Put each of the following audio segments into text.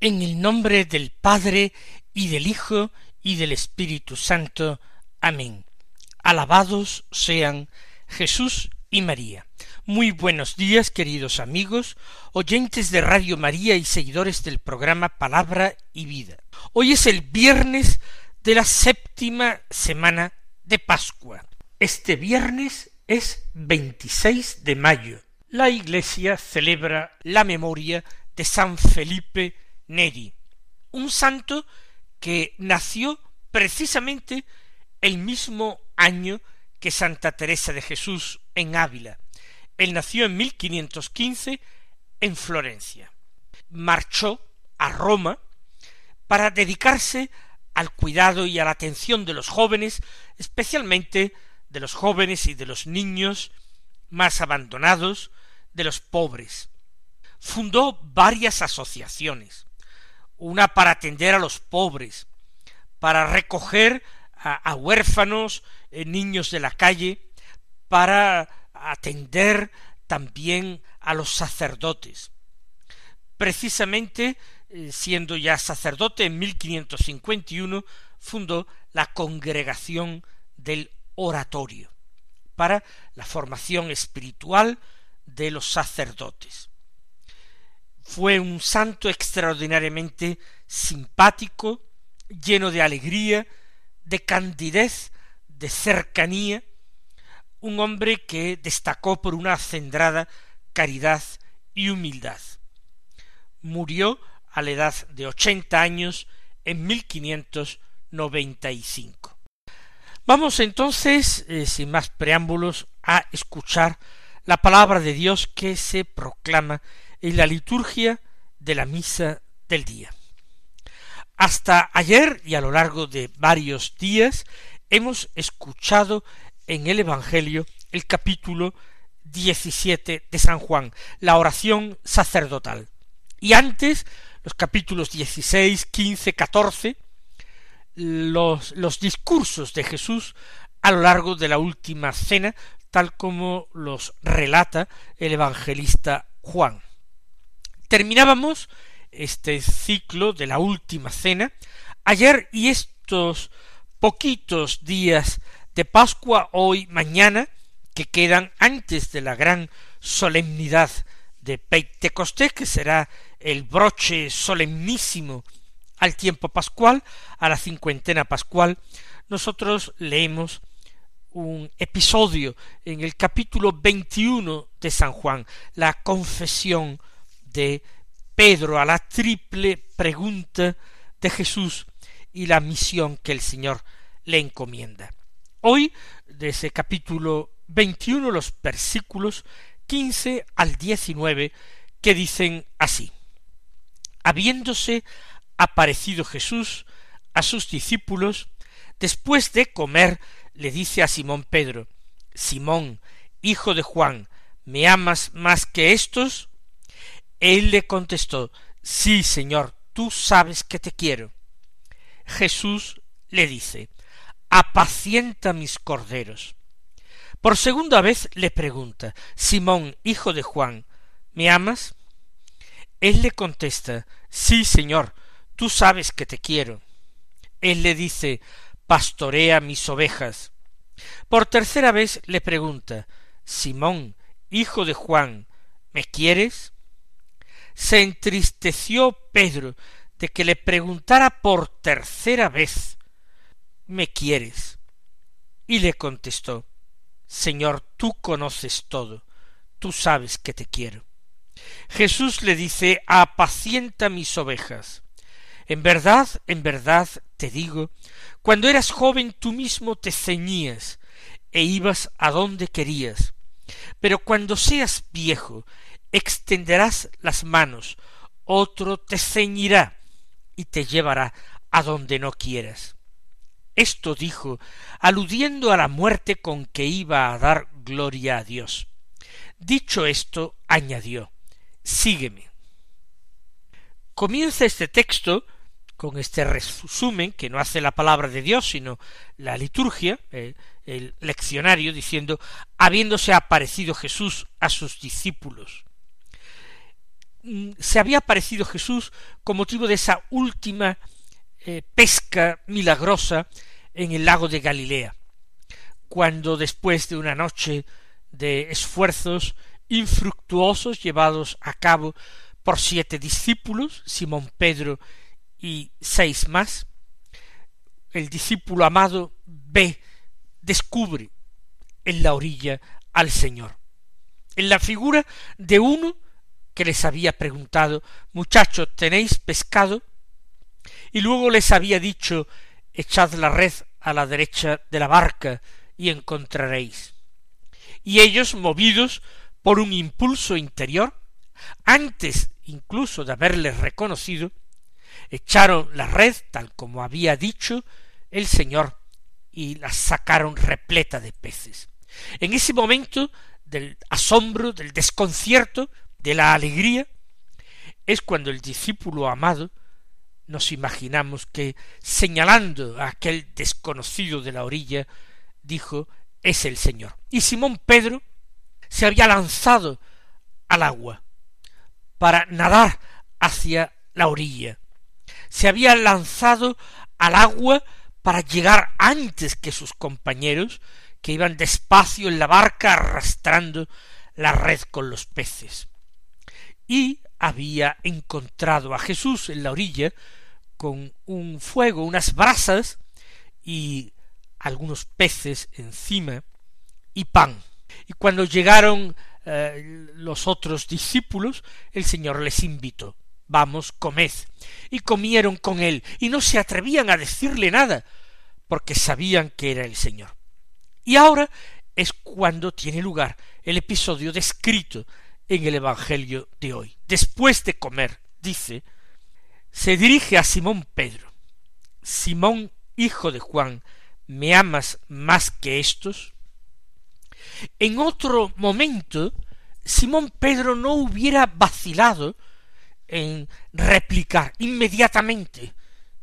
En el nombre del Padre y del Hijo y del Espíritu Santo. Amén. Alabados sean Jesús y María. Muy buenos días, queridos amigos, oyentes de Radio María y seguidores del programa Palabra y Vida. Hoy es el viernes de la séptima semana de Pascua. Este viernes es 26 de mayo. La Iglesia celebra la memoria de San Felipe Neri, un santo que nació precisamente el mismo año que Santa Teresa de Jesús en Ávila. Él nació en 1515 en Florencia. Marchó a Roma para dedicarse al cuidado y a la atención de los jóvenes, especialmente de los jóvenes y de los niños más abandonados, de los pobres. Fundó varias asociaciones una para atender a los pobres, para recoger a, huérfanos, eh, niños de la calle, para atender también a los sacerdotes. Precisamente, eh, siendo ya sacerdote en 1551, fundó la Congregación del Oratorio para la formación espiritual de los sacerdotes fue un santo extraordinariamente simpático, lleno de alegría, de candidez, de cercanía, un hombre que destacó por una acendrada caridad y humildad. Murió a la edad de ochenta años en mil quinientos noventa y cinco. Vamos entonces, eh, sin más preámbulos, a escuchar la palabra de Dios que se proclama en la liturgia de la misa del día. Hasta ayer y a lo largo de varios días hemos escuchado en el Evangelio el capítulo 17 de San Juan, la oración sacerdotal. Y antes, los capítulos 16, 15, 14, los, los discursos de Jesús a lo largo de la última cena, tal como los relata el evangelista Juan. Terminábamos este ciclo de la última cena. Ayer y estos poquitos días de Pascua hoy mañana que quedan antes de la gran solemnidad de Pentecostés que será el broche solemnísimo al tiempo pascual, a la cincuentena pascual, nosotros leemos un episodio en el capítulo veintiuno de San Juan, la confesión de Pedro a la triple pregunta de Jesús y la misión que el Señor le encomienda. Hoy, de ese capítulo 21, los versículos 15 al 19, que dicen así. Habiéndose aparecido Jesús a sus discípulos, después de comer, le dice a Simón Pedro, Simón, hijo de Juan, ¿me amas más que estos? Él le contestó, Sí, Señor, tú sabes que te quiero. Jesús le dice, Apacienta mis corderos. Por segunda vez le pregunta, Simón, hijo de Juan, ¿me amas? Él le contesta, Sí, Señor, tú sabes que te quiero. Él le dice, Pastorea mis ovejas. Por tercera vez le pregunta, Simón, hijo de Juan, ¿me quieres? Se entristeció Pedro de que le preguntara por tercera vez ¿Me quieres? Y le contestó Señor, tú conoces todo, tú sabes que te quiero. Jesús le dice apacienta mis ovejas. En verdad, en verdad te digo, cuando eras joven tú mismo te ceñías e ibas a donde querías. Pero cuando seas viejo, extenderás las manos, otro te ceñirá y te llevará a donde no quieras. Esto dijo, aludiendo a la muerte con que iba a dar gloria a Dios. Dicho esto, añadió, Sígueme. Comienza este texto con este resumen que no hace la palabra de Dios, sino la liturgia, eh, el leccionario, diciendo, habiéndose aparecido Jesús a sus discípulos. Mm, se había aparecido Jesús con motivo de esa última eh, pesca milagrosa en el lago de Galilea, cuando después de una noche de esfuerzos infructuosos llevados a cabo por siete discípulos, Simón Pedro y seis más, el discípulo amado ve, descubre en la orilla al Señor, en la figura de uno que les había preguntado Muchachos, ¿tenéis pescado? y luego les había dicho Echad la red a la derecha de la barca y encontraréis. Y ellos, movidos por un impulso interior, antes incluso de haberles reconocido, echaron la red tal como había dicho el Señor y la sacaron repleta de peces. En ese momento del asombro, del desconcierto, de la alegría, es cuando el discípulo amado nos imaginamos que, señalando a aquel desconocido de la orilla, dijo es el Señor. Y Simón Pedro se había lanzado al agua para nadar hacia la orilla se había lanzado al agua para llegar antes que sus compañeros, que iban despacio en la barca arrastrando la red con los peces. Y había encontrado a Jesús en la orilla con un fuego, unas brasas y algunos peces encima y pan. Y cuando llegaron eh, los otros discípulos, el Señor les invitó vamos, comed. Y comieron con él, y no se atrevían a decirle nada, porque sabían que era el Señor. Y ahora es cuando tiene lugar el episodio descrito en el Evangelio de hoy. Después de comer, dice, se dirige a Simón Pedro. Simón, hijo de Juan, ¿me amas más que estos? En otro momento, Simón Pedro no hubiera vacilado en replicar inmediatamente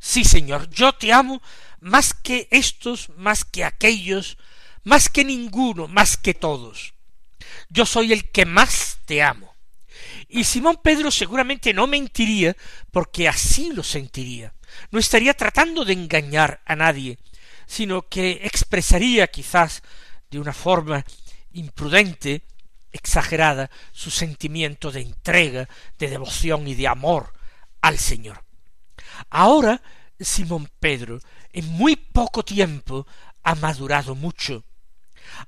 Sí, Señor, yo te amo más que estos, más que aquellos, más que ninguno, más que todos. Yo soy el que más te amo. Y Simón Pedro seguramente no mentiría porque así lo sentiría. No estaría tratando de engañar a nadie, sino que expresaría quizás de una forma imprudente exagerada su sentimiento de entrega, de devoción y de amor al Señor. Ahora Simón Pedro en muy poco tiempo ha madurado mucho.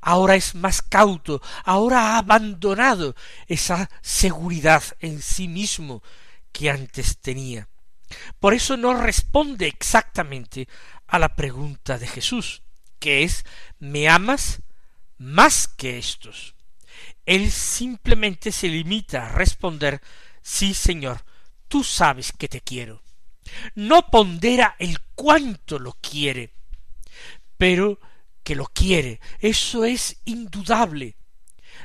Ahora es más cauto, ahora ha abandonado esa seguridad en sí mismo que antes tenía. Por eso no responde exactamente a la pregunta de Jesús, que es ¿me amas más que estos? Él simplemente se limita a responder Sí, Señor, tú sabes que te quiero. No pondera el cuánto lo quiere, pero que lo quiere. Eso es indudable.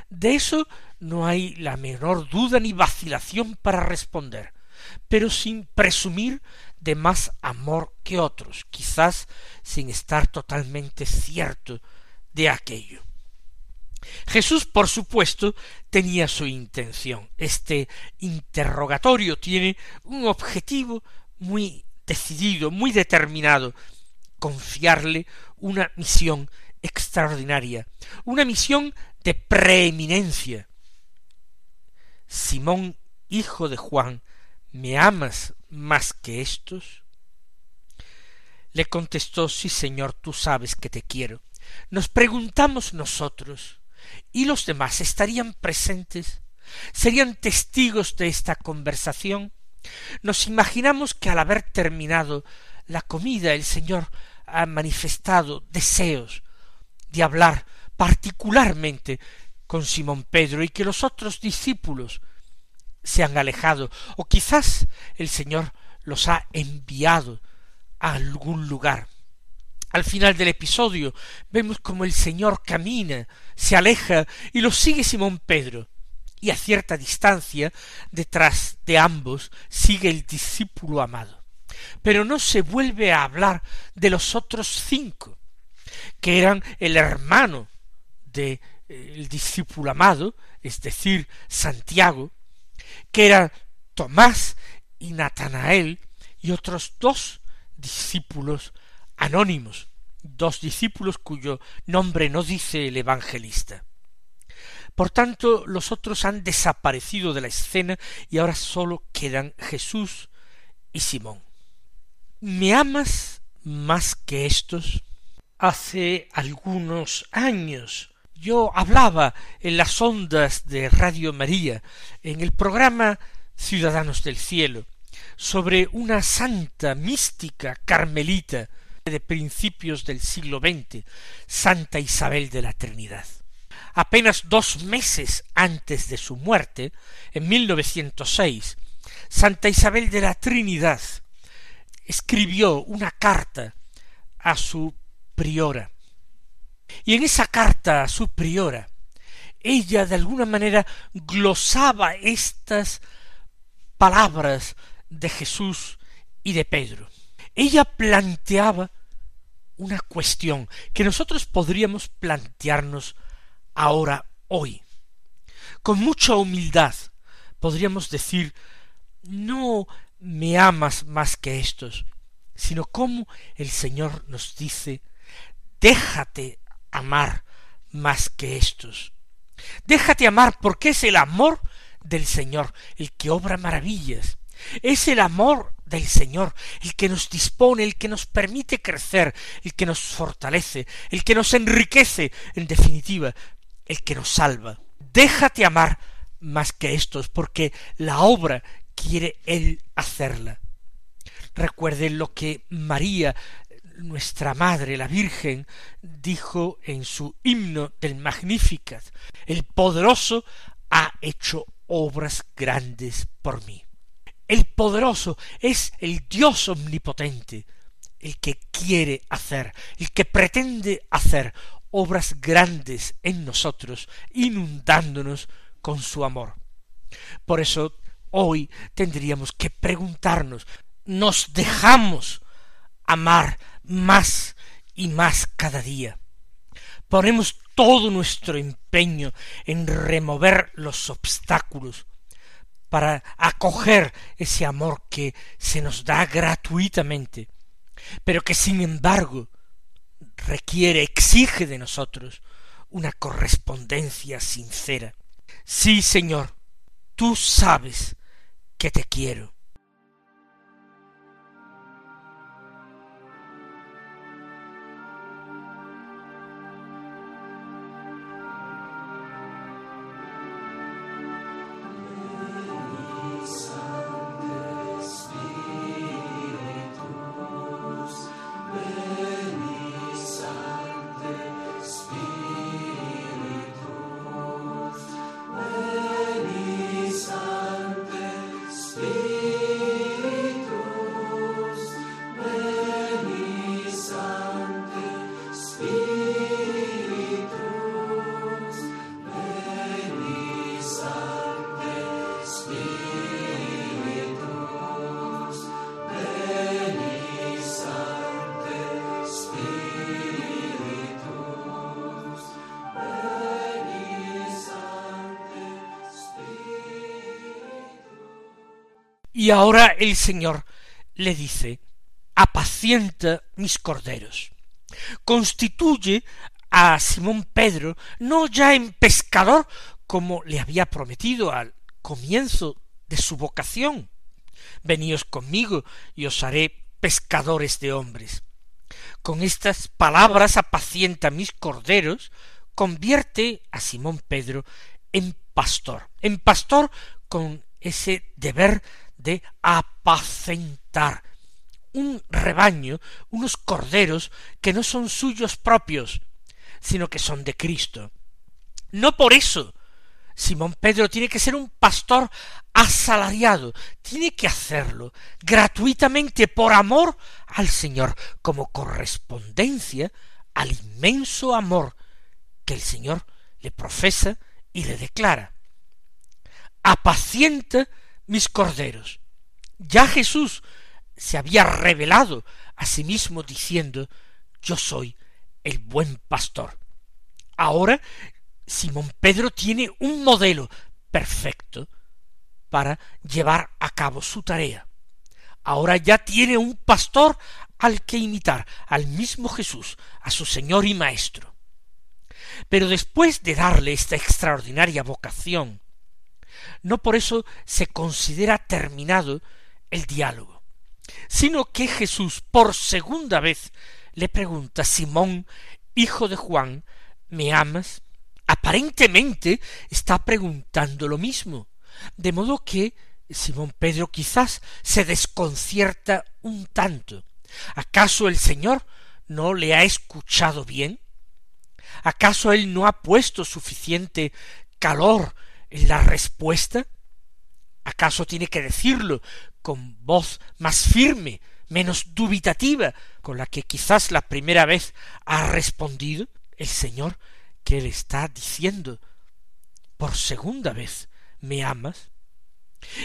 De eso no hay la menor duda ni vacilación para responder, pero sin presumir de más amor que otros, quizás sin estar totalmente cierto de aquello. Jesús, por supuesto, tenía su intención. Este interrogatorio tiene un objetivo muy decidido, muy determinado, confiarle una misión extraordinaria, una misión de preeminencia. Simón, hijo de Juan, ¿me amas más que estos? Le contestó, sí, Señor, tú sabes que te quiero. Nos preguntamos nosotros, y los demás estarían presentes, serían testigos de esta conversación. Nos imaginamos que al haber terminado la comida el Señor ha manifestado deseos de hablar particularmente con Simón Pedro y que los otros discípulos se han alejado o quizás el Señor los ha enviado a algún lugar. Al final del episodio vemos como el Señor camina, se aleja y lo sigue Simón Pedro, y a cierta distancia detrás de ambos sigue el discípulo amado. Pero no se vuelve a hablar de los otros cinco, que eran el hermano de eh, discípulo amado, es decir, Santiago, que eran Tomás y Natanael y otros dos discípulos anónimos, dos discípulos cuyo nombre no dice el evangelista. Por tanto, los otros han desaparecido de la escena y ahora sólo quedan Jesús y Simón. ¿Me amas más que estos? Hace algunos años yo hablaba en las ondas de Radio María, en el programa Ciudadanos del Cielo, sobre una santa mística carmelita de principios del siglo XX, Santa Isabel de la Trinidad. Apenas dos meses antes de su muerte, en 1906, Santa Isabel de la Trinidad escribió una carta a su priora, y en esa carta a su priora, ella de alguna manera glosaba estas palabras de Jesús y de Pedro. Ella planteaba una cuestión que nosotros podríamos plantearnos ahora, hoy. Con mucha humildad podríamos decir, no me amas más que estos, sino como el Señor nos dice, déjate amar más que estos. Déjate amar porque es el amor del Señor el que obra maravillas. Es el amor del Señor el que nos dispone, el que nos permite crecer, el que nos fortalece, el que nos enriquece, en definitiva, el que nos salva. Déjate amar más que estos, porque la obra quiere Él hacerla. Recuerden lo que María nuestra Madre, la Virgen, dijo en su himno del Magnificat, el poderoso ha hecho obras grandes por mí. El poderoso es el Dios omnipotente, el que quiere hacer, el que pretende hacer obras grandes en nosotros, inundándonos con su amor. Por eso hoy tendríamos que preguntarnos, ¿nos dejamos amar más y más cada día. Ponemos todo nuestro empeño en remover los obstáculos para acoger ese amor que se nos da gratuitamente, pero que sin embargo requiere, exige de nosotros una correspondencia sincera. Sí, Señor, tú sabes que te quiero. Y ahora el Señor le dice, apacienta mis corderos. Constituye a Simón Pedro no ya en pescador como le había prometido al comienzo de su vocación. Veníos conmigo y os haré pescadores de hombres. Con estas palabras apacienta mis corderos, convierte a Simón Pedro en pastor, en pastor con ese deber de apacentar un rebaño, unos corderos que no son suyos propios, sino que son de Cristo. No por eso Simón Pedro tiene que ser un pastor asalariado, tiene que hacerlo gratuitamente por amor al Señor, como correspondencia al inmenso amor que el Señor le profesa y le declara. Apacienta mis corderos. Ya Jesús se había revelado a sí mismo diciendo, yo soy el buen pastor. Ahora Simón Pedro tiene un modelo perfecto para llevar a cabo su tarea. Ahora ya tiene un pastor al que imitar, al mismo Jesús, a su Señor y Maestro. Pero después de darle esta extraordinaria vocación, no por eso se considera terminado el diálogo, sino que Jesús por segunda vez le pregunta Simón, hijo de Juan, ¿me amas? Aparentemente está preguntando lo mismo, de modo que Simón Pedro quizás se desconcierta un tanto. ¿Acaso el Señor no le ha escuchado bien? ¿Acaso él no ha puesto suficiente calor la respuesta? ¿Acaso tiene que decirlo con voz más firme, menos dubitativa, con la que quizás la primera vez ha respondido? El Señor que le está diciendo por segunda vez, ¿me amas?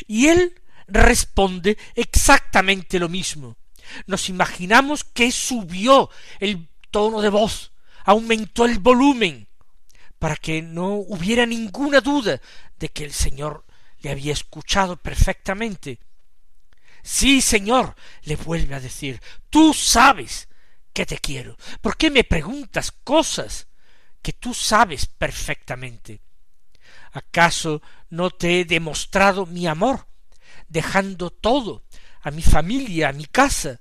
Y él responde exactamente lo mismo. Nos imaginamos que subió el tono de voz, aumentó el volumen, para que no hubiera ninguna duda de que el Señor le había escuchado perfectamente. Sí, Señor, le vuelve a decir, tú sabes que te quiero. ¿Por qué me preguntas cosas que tú sabes perfectamente? ¿Acaso no te he demostrado mi amor, dejando todo, a mi familia, a mi casa,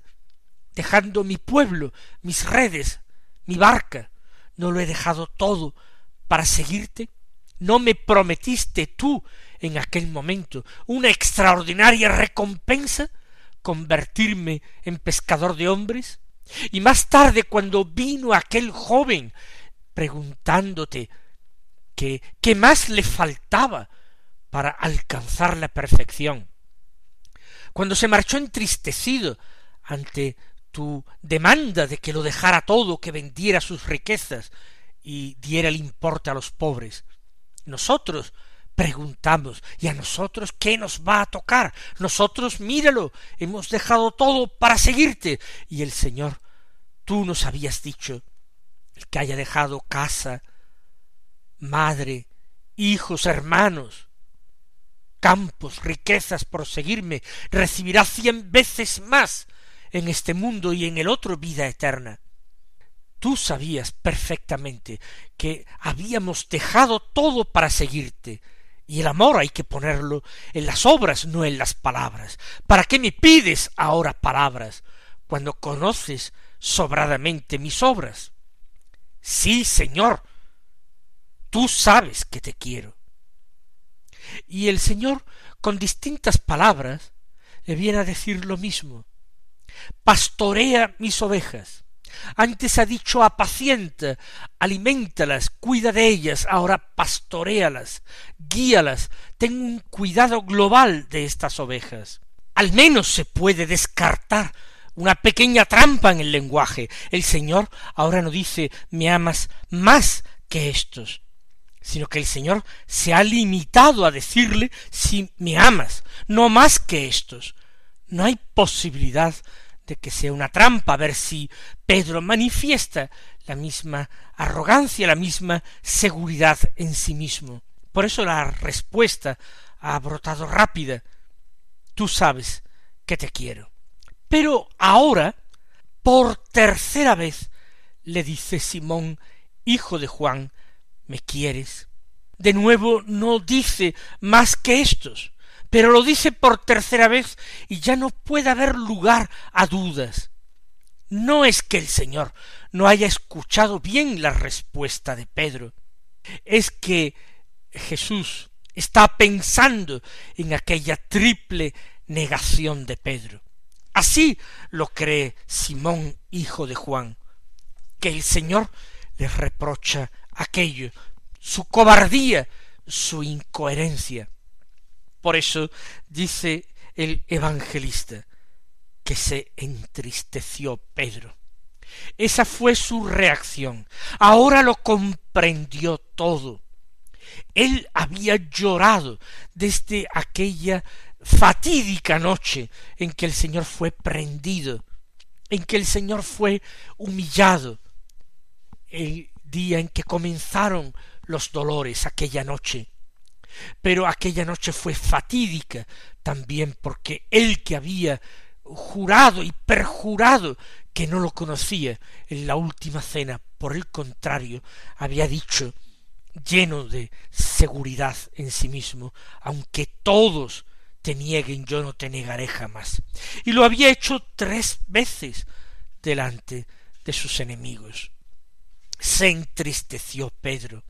dejando mi pueblo, mis redes, mi barca? ¿No lo he dejado todo para seguirte? ¿No me prometiste tú en aquel momento una extraordinaria recompensa? convertirme en pescador de hombres? Y más tarde, cuando vino aquel joven preguntándote que qué más le faltaba para alcanzar la perfección, cuando se marchó entristecido ante tu demanda de que lo dejara todo, que vendiera sus riquezas y diera el importe a los pobres. Nosotros preguntamos, ¿y a nosotros qué nos va a tocar? Nosotros, míralo, hemos dejado todo para seguirte. Y el Señor, tú nos habías dicho, el que haya dejado casa, madre, hijos, hermanos, campos, riquezas por seguirme, recibirá cien veces más en este mundo y en el otro vida eterna. Tú sabías perfectamente que habíamos dejado todo para seguirte, y el amor hay que ponerlo en las obras, no en las palabras. ¿Para qué me pides ahora palabras cuando conoces sobradamente mis obras? Sí, Señor, tú sabes que te quiero. Y el Señor, con distintas palabras, le viene a decir lo mismo. Pastorea mis ovejas. Antes ha dicho apacienta, alimentalas, cuida de ellas, ahora pastorealas, guíalas, ten un cuidado global de estas ovejas. Al menos se puede descartar una pequeña trampa en el lenguaje. El Señor ahora no dice me amas más que estos, sino que el Señor se ha limitado a decirle si me amas, no más que estos. No hay posibilidad de que sea una trampa, a ver si Pedro manifiesta la misma arrogancia, la misma seguridad en sí mismo. Por eso la respuesta ha brotado rápida. Tú sabes que te quiero. Pero ahora, por tercera vez, le dice Simón, hijo de Juan, ¿me quieres? De nuevo no dice más que estos pero lo dice por tercera vez y ya no puede haber lugar a dudas. No es que el Señor no haya escuchado bien la respuesta de Pedro, es que Jesús está pensando en aquella triple negación de Pedro. Así lo cree Simón, hijo de Juan, que el Señor le reprocha aquello, su cobardía, su incoherencia. Por eso dice el evangelista que se entristeció Pedro. Esa fue su reacción. Ahora lo comprendió todo. Él había llorado desde aquella fatídica noche en que el Señor fue prendido, en que el Señor fue humillado, el día en que comenzaron los dolores aquella noche. Pero aquella noche fue fatídica también porque él que había jurado y perjurado que no lo conocía en la última cena, por el contrario, había dicho, lleno de seguridad en sí mismo, aunque todos te nieguen, yo no te negaré jamás. Y lo había hecho tres veces delante de sus enemigos. Se entristeció Pedro.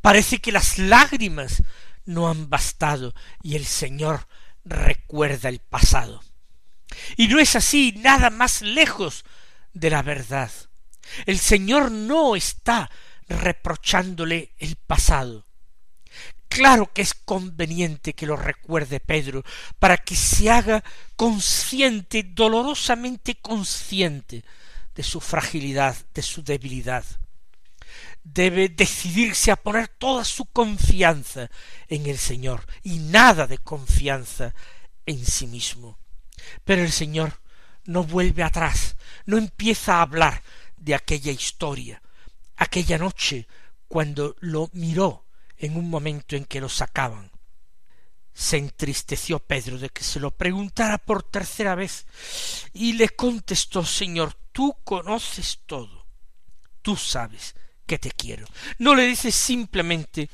Parece que las lágrimas no han bastado y el Señor recuerda el pasado. Y no es así, nada más lejos de la verdad. El Señor no está reprochándole el pasado. Claro que es conveniente que lo recuerde Pedro, para que se haga consciente, dolorosamente consciente, de su fragilidad, de su debilidad. Debe decidirse a poner toda su confianza en el Señor y nada de confianza en sí mismo. Pero el Señor no vuelve atrás, no empieza a hablar de aquella historia, aquella noche cuando lo miró en un momento en que lo sacaban. Se entristeció Pedro de que se lo preguntara por tercera vez y le contestó Señor, tú conoces todo, tú sabes que te quiero. No le dices simplemente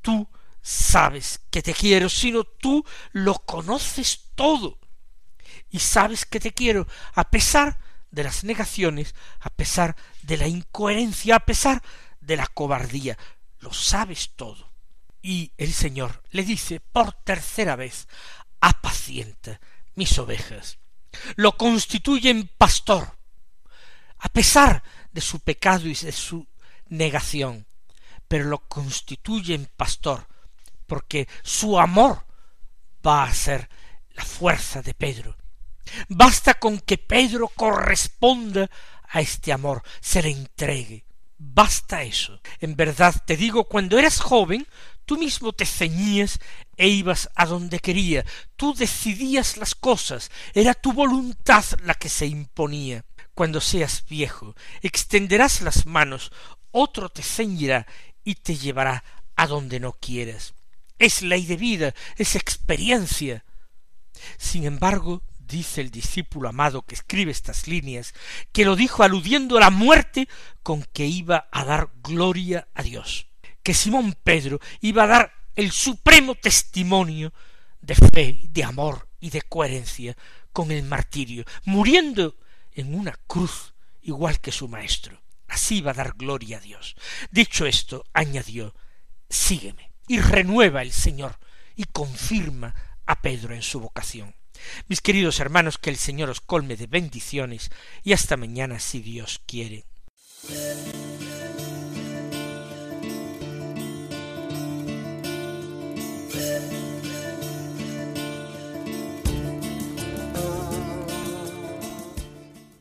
tú sabes que te quiero, sino tú lo conoces todo y sabes que te quiero, a pesar de las negaciones, a pesar de la incoherencia, a pesar de la cobardía. Lo sabes todo. Y el Señor le dice por tercera vez, apacienta mis ovejas. Lo constituyen pastor, a pesar de su pecado y de su negación, pero lo constituyen pastor, porque su amor va a ser la fuerza de Pedro, Basta con que Pedro corresponda a este amor, se le entregue. Basta eso. En verdad te digo, cuando eras joven, tú mismo te ceñías e ibas a donde quería, tú decidías las cosas, era tu voluntad la que se imponía. Cuando seas viejo, extenderás las manos, otro te ceñirá y te llevará a donde no quieras. Es ley de vida, es experiencia. Sin embargo, dice el discípulo amado que escribe estas líneas, que lo dijo aludiendo a la muerte con que iba a dar gloria a Dios, que Simón Pedro iba a dar el supremo testimonio de fe, de amor y de coherencia con el martirio, muriendo en una cruz igual que su maestro. Así iba a dar gloria a Dios. Dicho esto, añadió, sígueme. Y renueva el Señor y confirma a Pedro en su vocación. Mis queridos hermanos, que el Señor os colme de bendiciones y hasta mañana si Dios quiere.